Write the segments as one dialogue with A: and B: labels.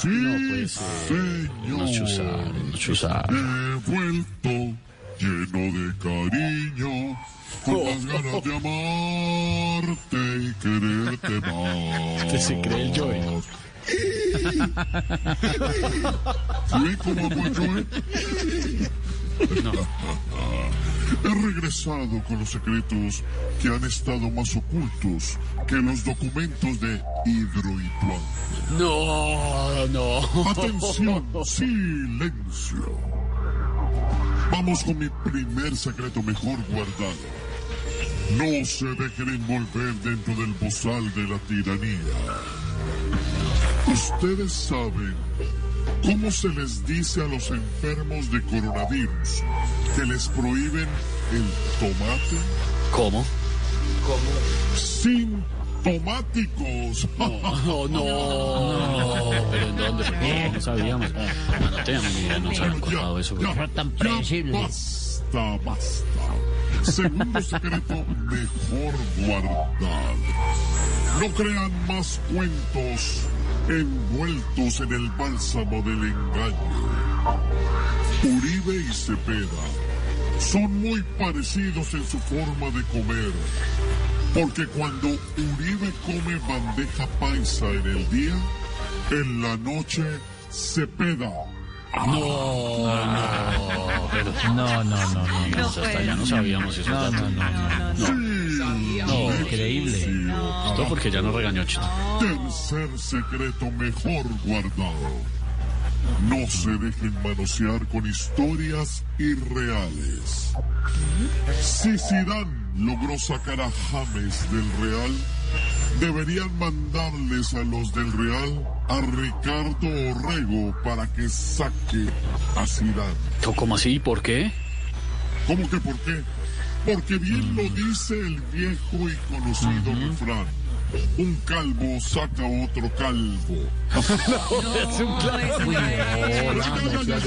A: Sí,
B: No puede ser.
A: señor.
B: Nos chuzaron, nos chuzaron.
A: He vuelto lleno de cariño, con las ganas de amarte y quererte más.
B: Usted se cree el Joey.
A: ¿Sí? ¿Cómo amo el Joey?
B: No.
A: He regresado con los secretos que han estado más ocultos que los documentos de Hidroituán.
B: No, no.
A: Atención, silencio. Vamos con mi primer secreto mejor guardado. No se dejen envolver dentro del bozal de la tiranía. Ustedes saben cómo se les dice a los enfermos de coronavirus que les prohíben el tomate
B: ¿Cómo?
A: sintomáticos.
B: No, no. ¿Pero en dónde? Porque no sabíamos. No, no teníamos ni idea, no nos habían contado eso.
A: ya,
B: porque-
C: tan
A: ya
C: predecible.
A: basta, basta. Segundo secreto mejor guardado. No crean más cuentos envueltos en el bálsamo del engaño. Uribe y Cepeda son muy parecidos en su forma de comer. Porque cuando Uribe come bandeja paisa en el día, en la noche Cepeda.
B: No, no. Pero
C: No, no, no, no.
B: no, hasta ya no sabíamos esos datos. No, no, no.
A: Sí,
B: No,
C: increíble.
B: Esto porque ya nos regañó Chito.
A: Tercer secreto mejor guardado. No se dejen manosear con historias irreales. Si Zidane logró sacar a James del Real, deberían mandarles a los del Real a Ricardo Orrego para que saque a Zidane.
B: ¿Cómo así? ¿Por qué?
A: ¿Cómo que por qué? Porque bien lo dice el viejo y conocido refrán. Un calvo saca otro calvo. Callen esa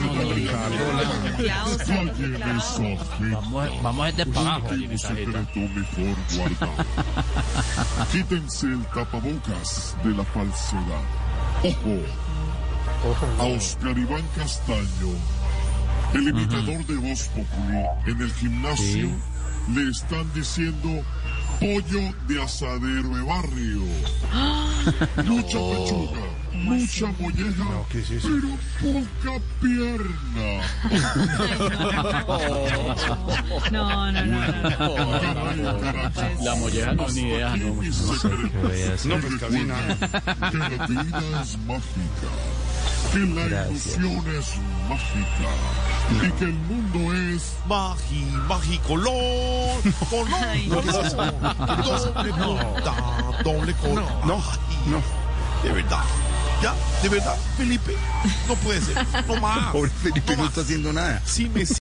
A: gente.
C: Vamos, vamos desde para abajo.
A: Último secreto mejor guardado. Quítense el tapabocas de la falsedad. Ojo. A Oscar Iván Castaño, el imitador de Voz Populi, en el gimnasio le están diciendo pollo de asadero de barrio. Mucha pechuga, mucha molleja, pero poca pierna.
D: No, no, no, no. no.
A: Caray.
B: La molleja no, ni idea, no.
A: mi secreto.
E: No, pues cabina.
A: Que la vida es mágica. Que la ilusión es mágica. Y que el mundo es
E: Magi, magicolor, color.
D: Ay,
E: ¿Qué es eso? Doble punta, doble color. No, no. De verdad. Ya, de verdad, Felipe. No puede ser. No más.
F: Pobre Felipe
E: No
F: no está haciendo nada.
E: Sí me